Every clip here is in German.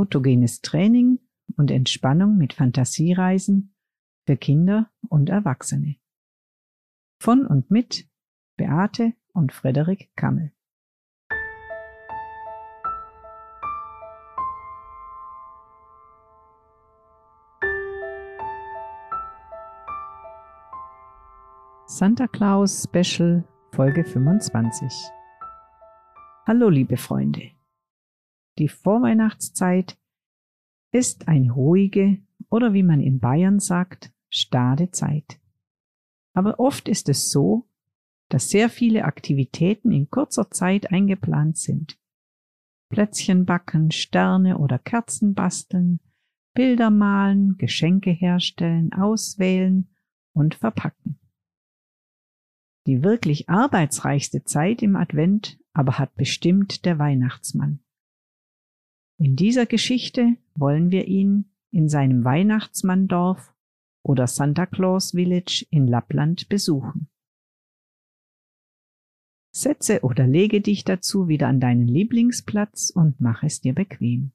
autogenes Training und Entspannung mit Fantasiereisen für Kinder und Erwachsene. Von und mit Beate und Frederik Kammel. Santa Claus Special Folge 25. Hallo liebe Freunde. Die Vorweihnachtszeit ist eine ruhige oder wie man in Bayern sagt, stade Zeit. Aber oft ist es so, dass sehr viele Aktivitäten in kurzer Zeit eingeplant sind. Plätzchen backen, Sterne oder Kerzen basteln, Bilder malen, Geschenke herstellen, auswählen und verpacken. Die wirklich arbeitsreichste Zeit im Advent aber hat bestimmt der Weihnachtsmann. In dieser Geschichte wollen wir ihn in seinem Weihnachtsmanndorf oder Santa Claus Village in Lappland besuchen. Setze oder lege dich dazu wieder an deinen Lieblingsplatz und mach es dir bequem.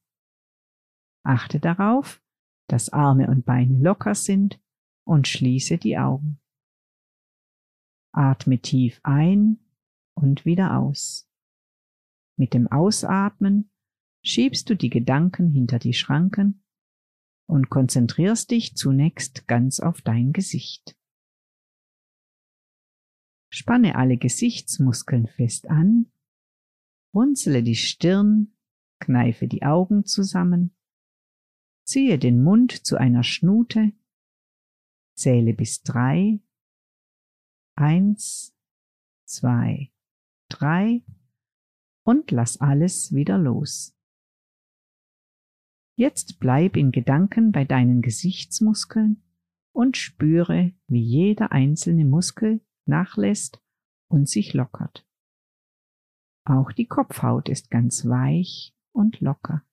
Achte darauf, dass Arme und Beine locker sind und schließe die Augen. Atme tief ein und wieder aus. Mit dem Ausatmen schiebst du die Gedanken hinter die Schranken und konzentrierst dich zunächst ganz auf dein Gesicht. Spanne alle Gesichtsmuskeln fest an, runzele die Stirn, kneife die Augen zusammen, ziehe den Mund zu einer Schnute, zähle bis drei Eins, zwei, drei und lass alles wieder los. Jetzt bleib in Gedanken bei deinen Gesichtsmuskeln und spüre, wie jeder einzelne Muskel nachlässt und sich lockert. Auch die Kopfhaut ist ganz weich und locker.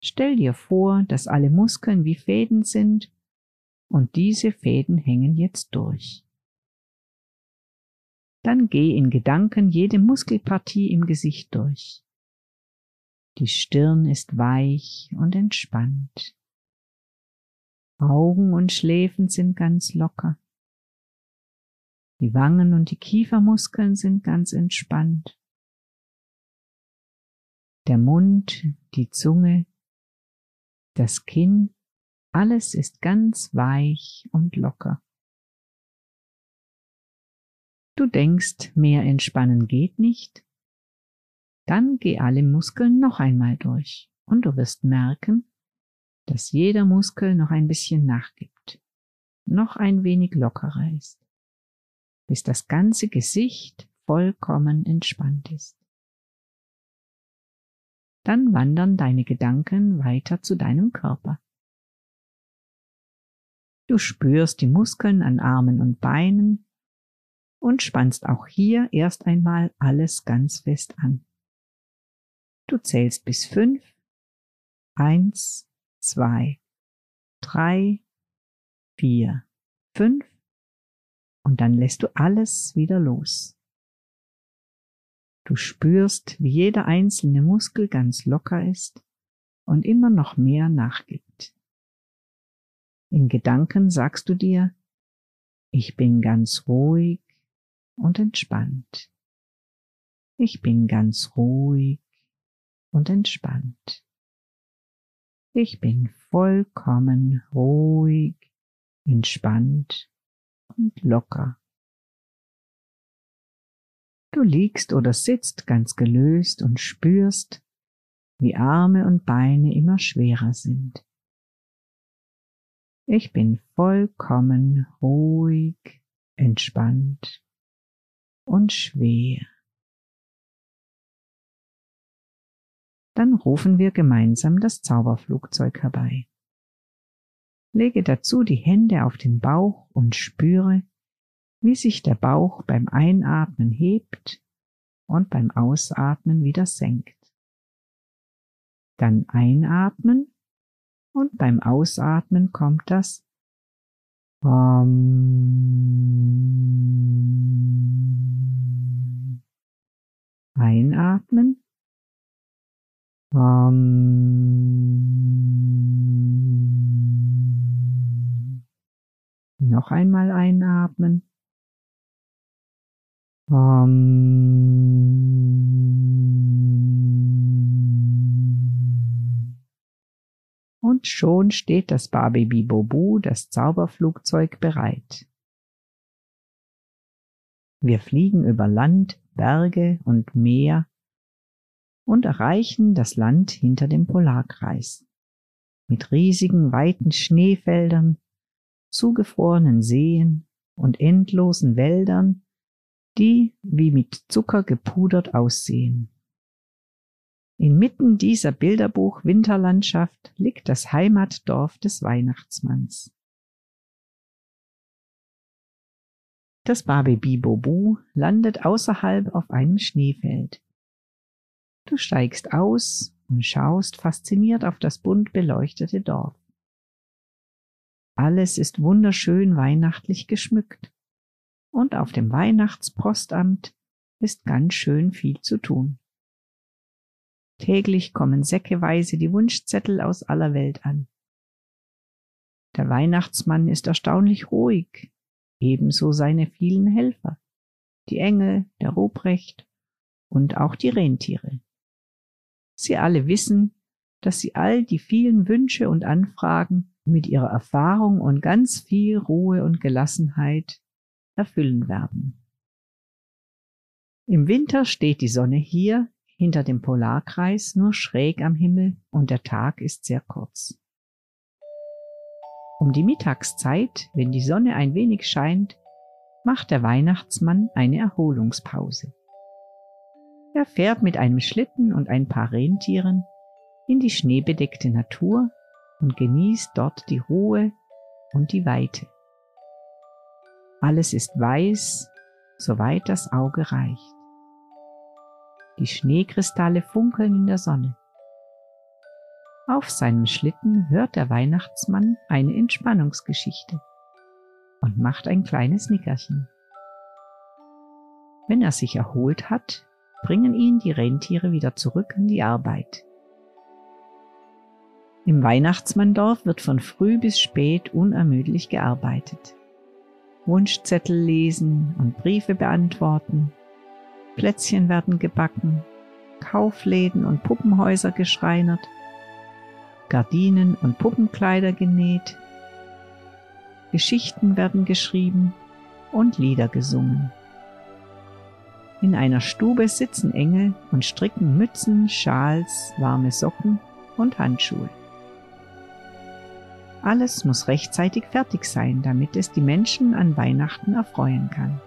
Stell dir vor, dass alle Muskeln wie Fäden sind und diese Fäden hängen jetzt durch. Dann geh in Gedanken jede Muskelpartie im Gesicht durch. Die Stirn ist weich und entspannt. Augen und Schläfen sind ganz locker. Die Wangen und die Kiefermuskeln sind ganz entspannt. Der Mund, die Zunge, das Kinn alles ist ganz weich und locker. Du denkst, mehr entspannen geht nicht? Dann geh alle Muskeln noch einmal durch und du wirst merken, dass jeder Muskel noch ein bisschen nachgibt, noch ein wenig lockerer ist, bis das ganze Gesicht vollkommen entspannt ist. Dann wandern deine Gedanken weiter zu deinem Körper. Du spürst die Muskeln an Armen und Beinen und spannst auch hier erst einmal alles ganz fest an. Du zählst bis fünf. Eins, zwei, drei, vier, fünf. Und dann lässt du alles wieder los. Du spürst, wie jeder einzelne Muskel ganz locker ist und immer noch mehr nachgibt. In Gedanken sagst du dir, ich bin ganz ruhig und entspannt. Ich bin ganz ruhig und entspannt. Ich bin vollkommen ruhig, entspannt und locker. Du liegst oder sitzt ganz gelöst und spürst, wie Arme und Beine immer schwerer sind. Ich bin vollkommen ruhig, entspannt und schwer. Dann rufen wir gemeinsam das Zauberflugzeug herbei. Lege dazu die Hände auf den Bauch und spüre, wie sich der Bauch beim Einatmen hebt und beim Ausatmen wieder senkt. Dann einatmen und beim Ausatmen kommt das Einatmen Um, noch einmal einatmen. Um, und schon steht das Baby Bobu, das Zauberflugzeug, bereit. Wir fliegen über Land, Berge und Meer und erreichen das Land hinter dem Polarkreis. Mit riesigen, weiten Schneefeldern, zugefrorenen Seen und endlosen Wäldern, die wie mit Zucker gepudert aussehen. Inmitten dieser Bilderbuch Winterlandschaft liegt das Heimatdorf des Weihnachtsmanns. Das Baby Bobu landet außerhalb auf einem Schneefeld. Du steigst aus und schaust fasziniert auf das bunt beleuchtete Dorf. Alles ist wunderschön weihnachtlich geschmückt. Und auf dem Weihnachtspostamt ist ganz schön viel zu tun. Täglich kommen säckeweise die Wunschzettel aus aller Welt an. Der Weihnachtsmann ist erstaunlich ruhig, ebenso seine vielen Helfer, die Engel, der Ruprecht und auch die Rentiere. Sie alle wissen, dass sie all die vielen Wünsche und Anfragen mit ihrer Erfahrung und ganz viel Ruhe und Gelassenheit erfüllen werden. Im Winter steht die Sonne hier hinter dem Polarkreis nur schräg am Himmel und der Tag ist sehr kurz. Um die Mittagszeit, wenn die Sonne ein wenig scheint, macht der Weihnachtsmann eine Erholungspause. Er fährt mit einem Schlitten und ein paar Rentieren in die schneebedeckte Natur und genießt dort die Ruhe und die Weite. Alles ist weiß, soweit das Auge reicht. Die Schneekristalle funkeln in der Sonne. Auf seinem Schlitten hört der Weihnachtsmann eine Entspannungsgeschichte und macht ein kleines Nickerchen. Wenn er sich erholt hat, bringen ihn die Rentiere wieder zurück an die Arbeit. Im Weihnachtsmanndorf wird von früh bis spät unermüdlich gearbeitet. Wunschzettel lesen und Briefe beantworten, Plätzchen werden gebacken, Kaufläden und Puppenhäuser geschreinert, Gardinen und Puppenkleider genäht, Geschichten werden geschrieben und Lieder gesungen. In einer Stube sitzen Engel und stricken Mützen, Schals, warme Socken und Handschuhe. Alles muss rechtzeitig fertig sein, damit es die Menschen an Weihnachten erfreuen kann.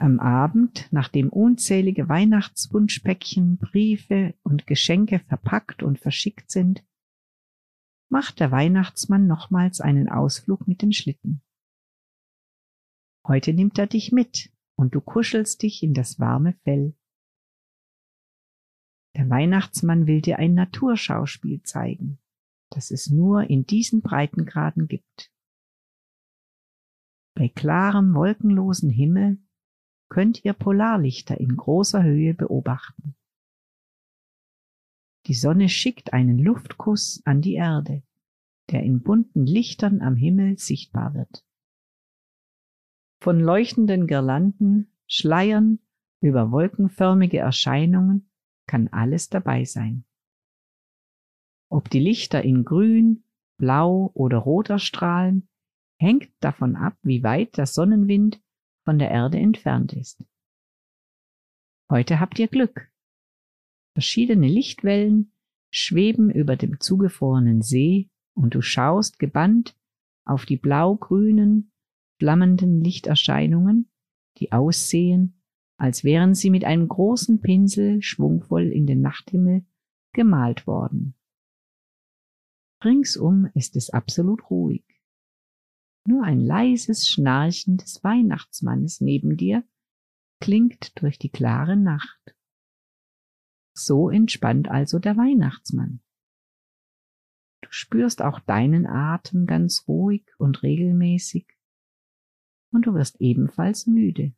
Am Abend, nachdem unzählige Weihnachtswunschpäckchen, Briefe und Geschenke verpackt und verschickt sind, macht der Weihnachtsmann nochmals einen Ausflug mit dem Schlitten. Heute nimmt er dich mit und du kuschelst dich in das warme Fell. Der Weihnachtsmann will dir ein Naturschauspiel zeigen, das es nur in diesen Breitengraden gibt. Bei klarem, wolkenlosen Himmel könnt ihr Polarlichter in großer Höhe beobachten. Die Sonne schickt einen Luftkuss an die Erde, der in bunten Lichtern am Himmel sichtbar wird. Von leuchtenden Girlanden, Schleiern über wolkenförmige Erscheinungen kann alles dabei sein. Ob die Lichter in grün, blau oder rot erstrahlen, hängt davon ab, wie weit der Sonnenwind von der Erde entfernt ist. Heute habt ihr Glück. Verschiedene Lichtwellen schweben über dem zugefrorenen See und du schaust gebannt auf die blau-grünen, flammenden Lichterscheinungen, die aussehen, als wären sie mit einem großen Pinsel schwungvoll in den Nachthimmel gemalt worden. Ringsum ist es absolut ruhig. Nur ein leises Schnarchen des Weihnachtsmannes neben dir klingt durch die klare Nacht. So entspannt also der Weihnachtsmann. Du spürst auch deinen Atem ganz ruhig und regelmäßig und du wirst ebenfalls müde.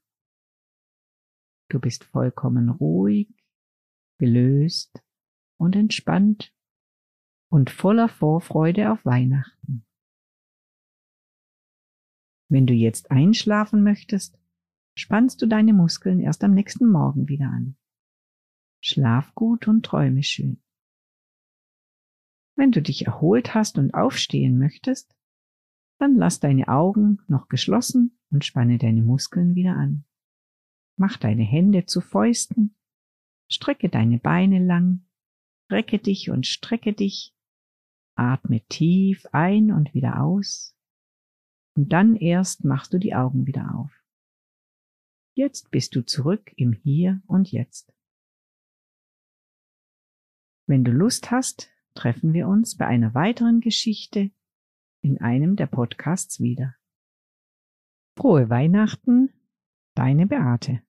Du bist vollkommen ruhig, gelöst und entspannt und voller Vorfreude auf Weihnachten. Wenn du jetzt einschlafen möchtest, spannst du deine Muskeln erst am nächsten Morgen wieder an. Schlaf gut und träume schön. Wenn du dich erholt hast und aufstehen möchtest, dann lass deine Augen noch geschlossen und spanne deine Muskeln wieder an. Mach deine Hände zu Fäusten, strecke deine Beine lang, recke dich und strecke dich, atme tief ein und wieder aus, und dann erst machst du die Augen wieder auf. Jetzt bist du zurück im Hier und Jetzt. Wenn du Lust hast, treffen wir uns bei einer weiteren Geschichte in einem der Podcasts wieder. Frohe Weihnachten, deine Beate.